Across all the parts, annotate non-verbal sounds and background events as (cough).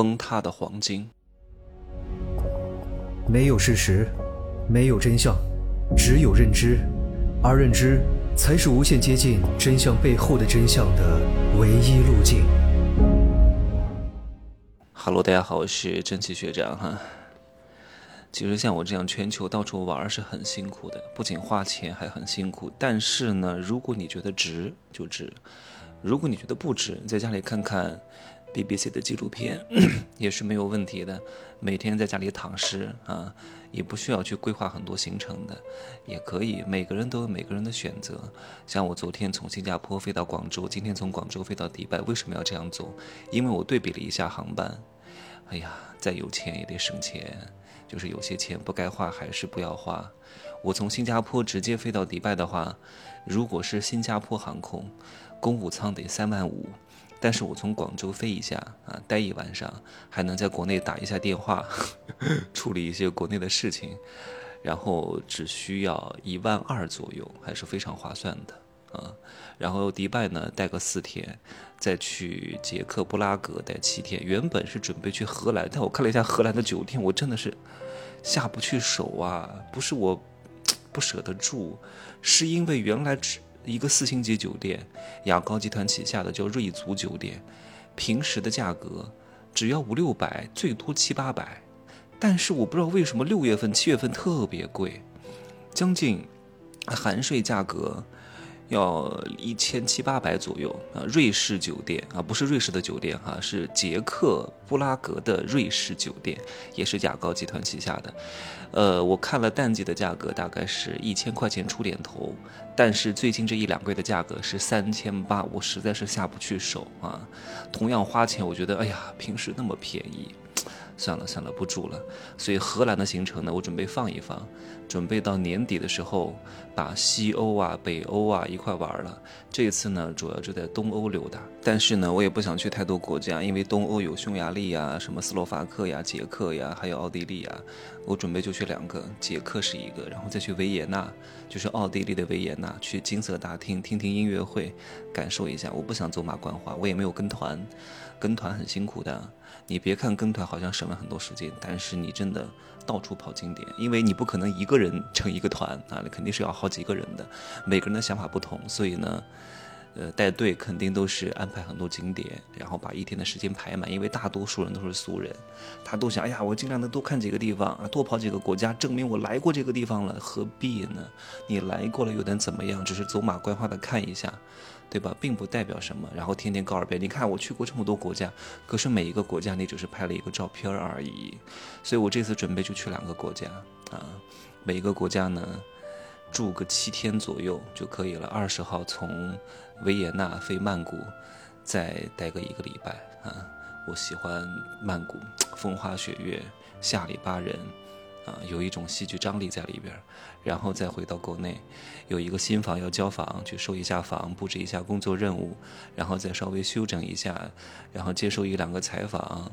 崩塌的黄金。没有事实，没有真相，只有认知，而认知才是无限接近真相背后的真相的唯一路径。Hello，大家好，我是蒸汽学长哈。其实像我这样全球到处玩是很辛苦的，不仅花钱还很辛苦。但是呢，如果你觉得值就值；如果你觉得不值，在家里看看。BBC 的纪录片也是没有问题的，每天在家里躺尸啊，也不需要去规划很多行程的，也可以。每个人都有每个人的选择。像我昨天从新加坡飞到广州，今天从广州飞到迪拜，为什么要这样做？因为我对比了一下航班。哎呀，再有钱也得省钱，就是有些钱不该花还是不要花。我从新加坡直接飞到迪拜的话，如果是新加坡航空，公务舱得三万五。但是我从广州飞一下啊，待一晚上，还能在国内打一下电话，(laughs) 处理一些国内的事情，然后只需要一万二左右，还是非常划算的啊。然后迪拜呢，待个四天，再去捷克布拉格待七天。原本是准备去荷兰，但我看了一下荷兰的酒店，我真的是下不去手啊。不是我 (tsk) 不舍得住，是因为原来只。一个四星级酒店，雅高集团旗下的叫瑞足酒店，平时的价格只要五六百，最多七八百，但是我不知道为什么六月份、七月份特别贵，将近含税价格。要一千七八百左右啊，瑞士酒店啊，不是瑞士的酒店哈，是捷克布拉格的瑞士酒店，也是雅高集团旗下的。呃，我看了淡季的价格，大概是一千块钱出点头，但是最近这一两个月的价格是三千八，我实在是下不去手啊。同样花钱，我觉得哎呀，平时那么便宜。算了算了，不住了。所以荷兰的行程呢，我准备放一放，准备到年底的时候把西欧啊、北欧啊一块玩了。这次呢，主要就在东欧溜达。但是呢，我也不想去太多国家，因为东欧有匈牙利呀、什么斯洛伐克呀、捷克呀，还有奥地利呀。我准备就去两个，捷克是一个，然后再去维也纳，就是奥地利的维也纳，去金色大厅听听音乐会，感受一下。我不想走马观花，我也没有跟团，跟团很辛苦的。你别看跟团好像省了很多时间，但是你真的到处跑景点，因为你不可能一个人成一个团啊，你肯定是要好几个人的，每个人的想法不同，所以呢，呃，带队肯定都是安排很多景点，然后把一天的时间排满，因为大多数人都是俗人，他都想，哎呀，我尽量的多看几个地方啊，多跑几个国家，证明我来过这个地方了，何必呢？你来过了又能怎么样？只是走马观花的看一下。对吧，并不代表什么。然后天天告二遍，你看我去过这么多国家，可是每一个国家你只是拍了一个照片而已。所以我这次准备就去两个国家啊，每一个国家呢住个七天左右就可以了。二十号从维也纳飞曼谷，再待个一个礼拜啊。我喜欢曼谷，风花雪月，下里巴人。啊，有一种戏剧张力在里边，然后再回到国内，有一个新房要交房，去收一下房，布置一下工作任务，然后再稍微休整一下，然后接受一两个采访，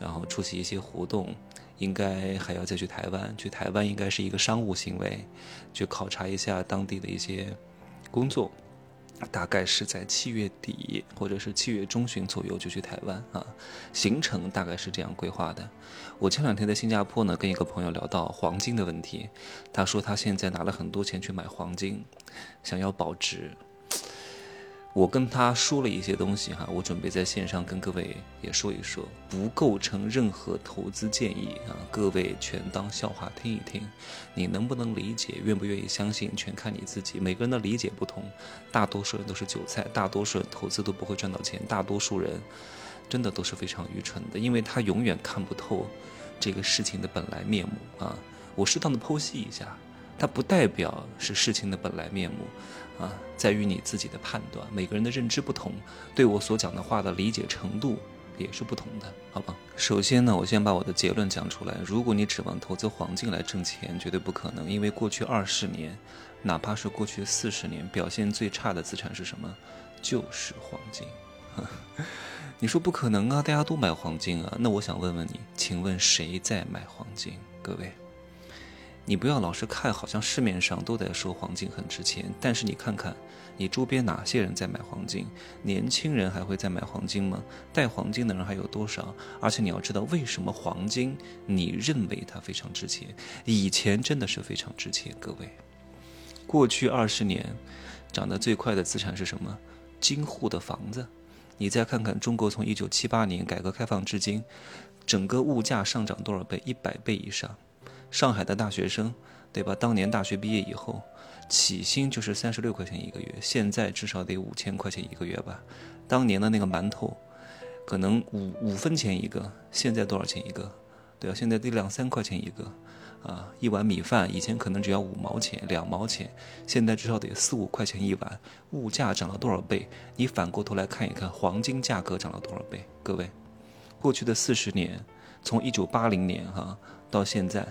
然后出席一些活动，应该还要再去台湾，去台湾应该是一个商务行为，去考察一下当地的一些工作。大概是在七月底或者是七月中旬左右就去台湾啊，行程大概是这样规划的。我前两天在新加坡呢，跟一个朋友聊到黄金的问题，他说他现在拿了很多钱去买黄金，想要保值。我跟他说了一些东西哈，我准备在线上跟各位也说一说，不构成任何投资建议啊，各位全当笑话听一听。你能不能理解，愿不愿意相信，全看你自己。每个人的理解不同，大多数人都是韭菜，大多数人投资都不会赚到钱，大多数人真的都是非常愚蠢的，因为他永远看不透这个事情的本来面目啊。我适当的剖析一下，它不代表是事情的本来面目。啊，在于你自己的判断，每个人的认知不同，对我所讲的话的理解程度也是不同的，好吧？首先呢，我先把我的结论讲出来。如果你指望投资黄金来挣钱，绝对不可能，因为过去二十年，哪怕是过去四十年，表现最差的资产是什么？就是黄金。(laughs) 你说不可能啊，大家都买黄金啊，那我想问问你，请问谁在买黄金？各位，你不要老是看，好像市面上都在说黄金很值钱，但是你看看，你周边哪些人在买黄金？年轻人还会在买黄金吗？戴黄金的人还有多少？而且你要知道，为什么黄金你认为它非常值钱？以前真的是非常值钱，各位。过去二十年，涨得最快的资产是什么？京沪的房子。你再看看中国从一九七八年改革开放至今，整个物价上涨多少倍？一百倍以上。上海的大学生，对吧？当年大学毕业以后，起薪就是三十六块钱一个月，现在至少得五千块钱一个月吧？当年的那个馒头，可能五五分钱一个，现在多少钱一个？对啊，现在得两三块钱一个，啊，一碗米饭以前可能只要五毛钱、两毛钱，现在至少得四五块钱一碗。物价涨了多少倍？你反过头来看一看，黄金价格涨了多少倍？各位，过去的四十年，从一九八零年哈到现在。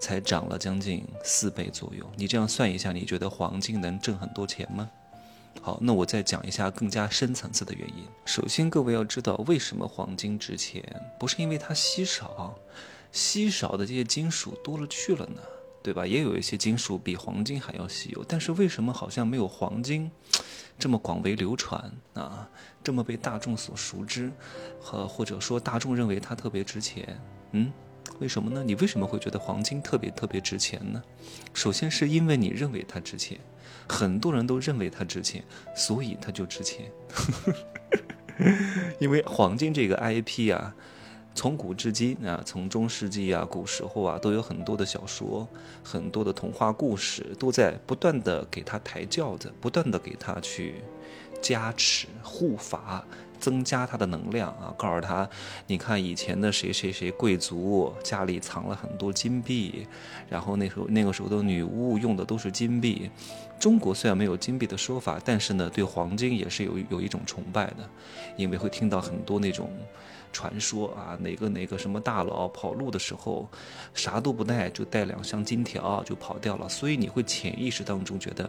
才涨了将近四倍左右，你这样算一下，你觉得黄金能挣很多钱吗？好，那我再讲一下更加深层次的原因。首先，各位要知道为什么黄金值钱，不是因为它稀少，稀少的这些金属多了去了呢，对吧？也有一些金属比黄金还要稀有，但是为什么好像没有黄金这么广为流传啊，这么被大众所熟知，和或者说大众认为它特别值钱？嗯？为什么呢？你为什么会觉得黄金特别特别值钱呢？首先是因为你认为它值钱，很多人都认为它值钱，所以它就值钱。(laughs) 因为黄金这个 IP 啊，从古至今啊，从中世纪啊、古时候啊，都有很多的小说、很多的童话故事，都在不断的给它抬轿子，不断的给它去加持护法。增加他的能量啊！告诉他，你看以前的谁谁谁贵族家里藏了很多金币，然后那时候那个时候的女巫用的都是金币。中国虽然没有金币的说法，但是呢，对黄金也是有有一种崇拜的，因为会听到很多那种传说啊，哪个哪个什么大佬跑路的时候，啥都不带，就带两箱金条就跑掉了，所以你会潜意识当中觉得。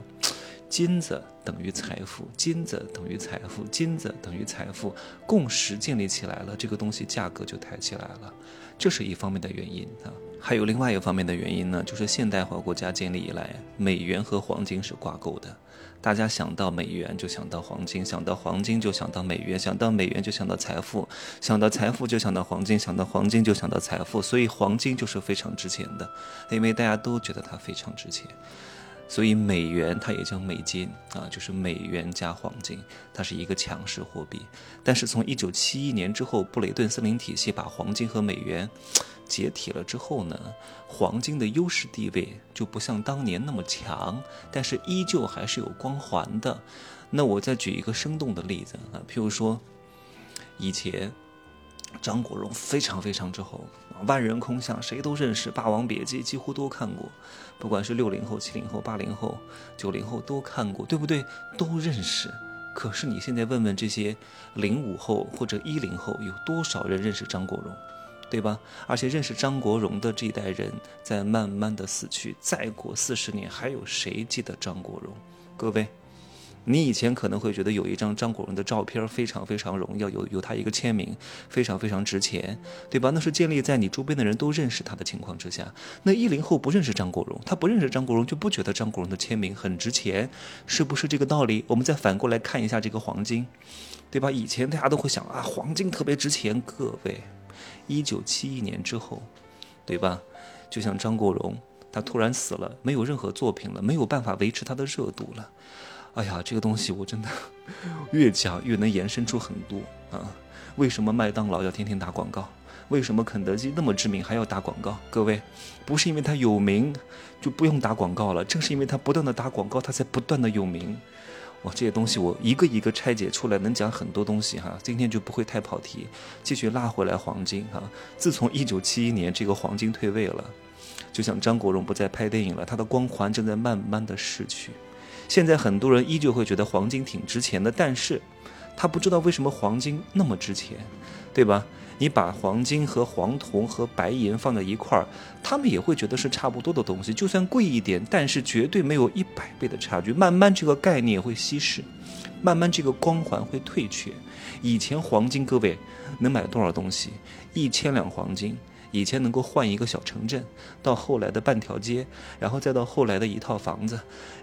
金子等于财富，金子等于财富，金子等于财富，共识建立起来了，这个东西价格就抬起来了，这是一方面的原因啊。还有另外一个方面的原因呢，就是现代化国家建立以来，美元和黄金是挂钩的，大家想到美元就想到黄金，想到黄金就想到美元，想到美元就想到财富，想到财富就想到黄金，想到黄金就想到财富，所以黄金就是非常值钱的，因为大家都觉得它非常值钱。所以美元它也叫美金啊，就是美元加黄金，它是一个强势货币。但是从一九七一年之后，布雷顿森林体系把黄金和美元解体了之后呢，黄金的优势地位就不像当年那么强，但是依旧还是有光环的。那我再举一个生动的例子啊，譬如说以前。张国荣非常非常之红，万人空巷，谁都认识，《霸王别姬》几乎都看过，不管是六零后、七零后、八零后、九零后都看过，对不对？都认识。可是你现在问问这些零五后或者一零后，有多少人认识张国荣，对吧？而且认识张国荣的这一代人在慢慢的死去，再过四十年，还有谁记得张国荣？各位。你以前可能会觉得有一张张国荣的照片非常非常荣耀，有有他一个签名非常非常值钱，对吧？那是建立在你周边的人都认识他的情况之下。那一零后不认识张国荣，他不认识张国荣就不觉得张国荣的签名很值钱，是不是这个道理？我们再反过来看一下这个黄金，对吧？以前大家都会想啊，黄金特别值钱。各位，一九七一年之后，对吧？就像张国荣，他突然死了，没有任何作品了，没有办法维持他的热度了。哎呀，这个东西我真的越讲越能延伸出很多啊！为什么麦当劳要天天打广告？为什么肯德基那么知名还要打广告？各位，不是因为它有名就不用打广告了，正是因为它不断的打广告，它才不断的有名。哇，这些东西我一个一个拆解出来，能讲很多东西哈。今天就不会太跑题，继续拉回来黄金哈。自从一九七一年这个黄金退位了，就像张国荣不再拍电影了，他的光环正在慢慢的逝去。现在很多人依旧会觉得黄金挺值钱的，但是，他不知道为什么黄金那么值钱，对吧？你把黄金和黄铜和白银放在一块儿，他们也会觉得是差不多的东西，就算贵一点，但是绝对没有一百倍的差距。慢慢这个概念会稀释，慢慢这个光环会退却。以前黄金各位能买多少东西？一千两黄金，以前能够换一个小城镇，到后来的半条街，然后再到后来的一套房子，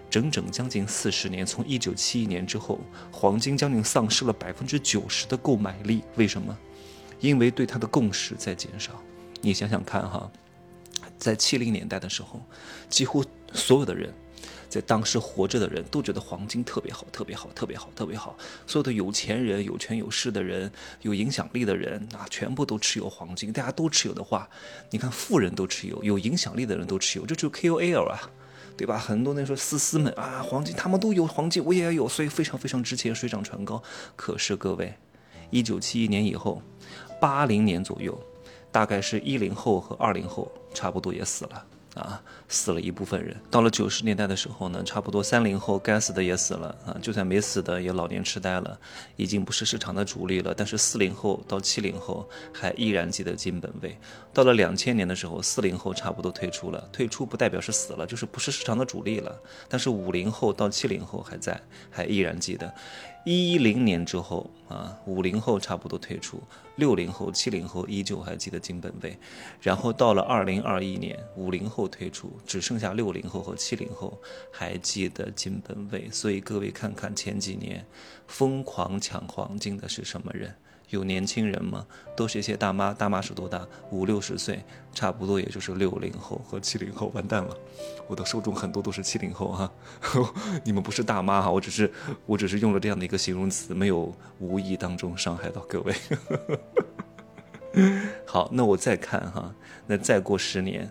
整整将近四十年，从一九七一年之后，黄金将近丧失了百分之九十的购买力。为什么？因为对它的共识在减少。你想想看哈，在七零年代的时候，几乎所有的人。在当时活着的人都觉得黄金特别好，特别好，特别好，特别好。所有的有钱人、有权有势的人、有影响力的人啊，全部都持有黄金。大家都持有的话，你看富人都持有，有影响力的人都持有，这就是 KOL 啊，对吧？很多那时候丝丝们啊，黄金他们都有黄金，我也要有，所以非常非常值钱，水涨船高。可是各位，一九七一年以后，八零年左右，大概是一零后和二零后差不多也死了。啊，死了一部分人。到了九十年代的时候呢，差不多三零后该死的也死了啊，就算没死的也老年痴呆了，已经不是市场的主力了。但是四零后到七零后还依然记得金本位。到了两千年的时候，四零后差不多退出了，退出不代表是死了，就是不是市场的主力了。但是五零后到七零后还在，还依然记得。一零年之后啊，五零后差不多退出，六零后、七零后依旧还记得金本位，然后到了二零二一年，五零后退出，只剩下六零后和七零后还记得金本位。所以各位看看前几年疯狂抢黄金的是什么人？有年轻人吗？都是一些大妈，大妈是多大？五六十岁，差不多也就是六零后和七零后。完蛋了，我的受众很多都是七零后哈，(laughs) 你们不是大妈哈，我只是我只是用了这样的一个形容词，没有无意当中伤害到各位。(laughs) 好，那我再看哈，那再过十年，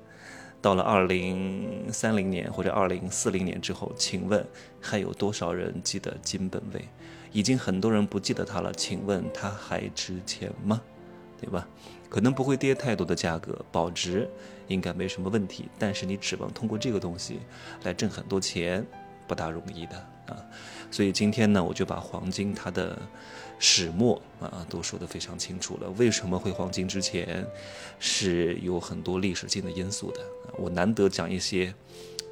到了二零三零年或者二零四零年之后，请问还有多少人记得金本位？已经很多人不记得它了，请问它还值钱吗？对吧？可能不会跌太多的价格，保值应该没什么问题。但是你指望通过这个东西来挣很多钱，不大容易的啊。所以今天呢，我就把黄金它的始末啊都说得非常清楚了。为什么会黄金值钱，是有很多历史性的因素的。我难得讲一些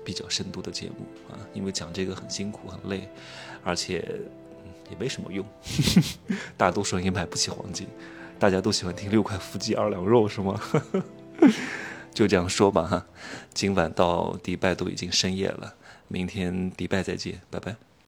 比较深度的节目啊，因为讲这个很辛苦很累，而且。也没什么用，(laughs) 大多数人也买不起黄金，大家都喜欢听六块腹肌二两肉是吗？(laughs) 就这样说吧哈，今晚到迪拜都已经深夜了，明天迪拜再见，拜拜。